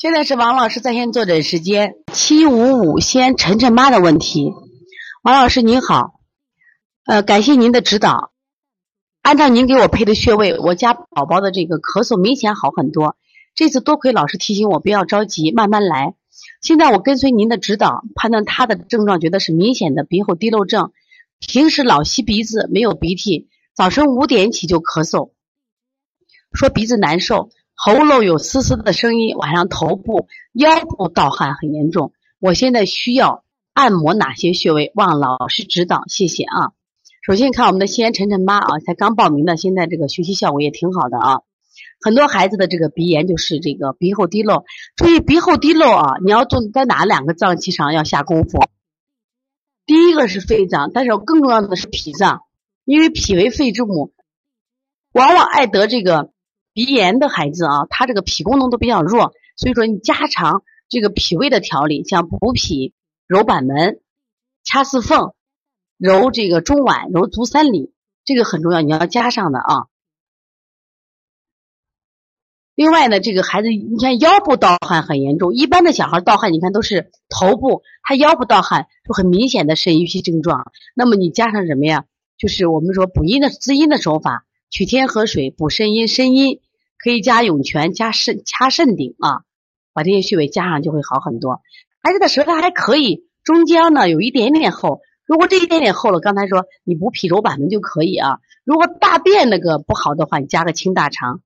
现在是王老师在线坐诊时间，七五五先晨晨妈的问题。王老师您好，呃，感谢您的指导。按照您给我配的穴位，我家宝宝的这个咳嗽明显好很多。这次多亏老师提醒我不要着急，慢慢来。现在我跟随您的指导，判断他的症状，觉得是明显的鼻后滴漏症。平时老吸鼻子，没有鼻涕，早晨五点起就咳嗽，说鼻子难受。喉咙有嘶嘶的声音，晚上头部、腰部盗汗很严重。我现在需要按摩哪些穴位？望老师指导，谢谢啊。首先看我们的西安晨晨妈啊，才刚报名的，现在这个学习效果也挺好的啊。很多孩子的这个鼻炎就是这个鼻后滴漏，注意鼻后滴漏啊，你要做在哪两个脏器上要下功夫？第一个是肺脏，但是更重要的是脾脏，因为脾为肺之母，往往爱得这个。鼻炎的孩子啊，他这个脾功能都比较弱，所以说你加强这个脾胃的调理，像补脾、揉板门、掐四缝、揉这个中脘、揉足三里，这个很重要，你要加上的啊。另外呢，这个孩子你看腰部盗汗很严重，一般的小孩盗汗你看都是头部，他腰部盗汗就很明显的肾阴虚症状。那么你加上什么呀？就是我们说补阴的滋阴的手法。取天河水补肾阴，肾阴可以加涌泉，加肾掐肾顶啊，把这些穴位加上就会好很多。孩子的舌苔还可以，中间呢有一点点厚，如果这一点点厚了，刚才说你补脾揉板门就可以啊。如果大便那个不好的话，你加个清大肠。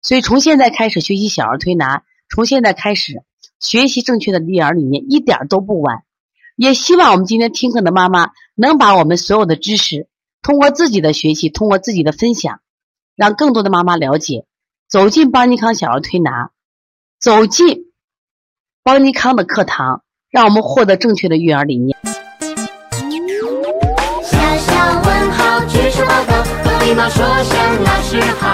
所以从现在开始学习小儿推拿，从现在开始学习正确的育儿理念，一点都不晚。也希望我们今天听课的妈妈能把我们所有的知识。通过自己的学习，通过自己的分享，让更多的妈妈了解，走进邦尼康小儿推拿，走进邦尼康的课堂，让我们获得正确的育儿理念。小小问号，举手报告，和礼貌说声老师好。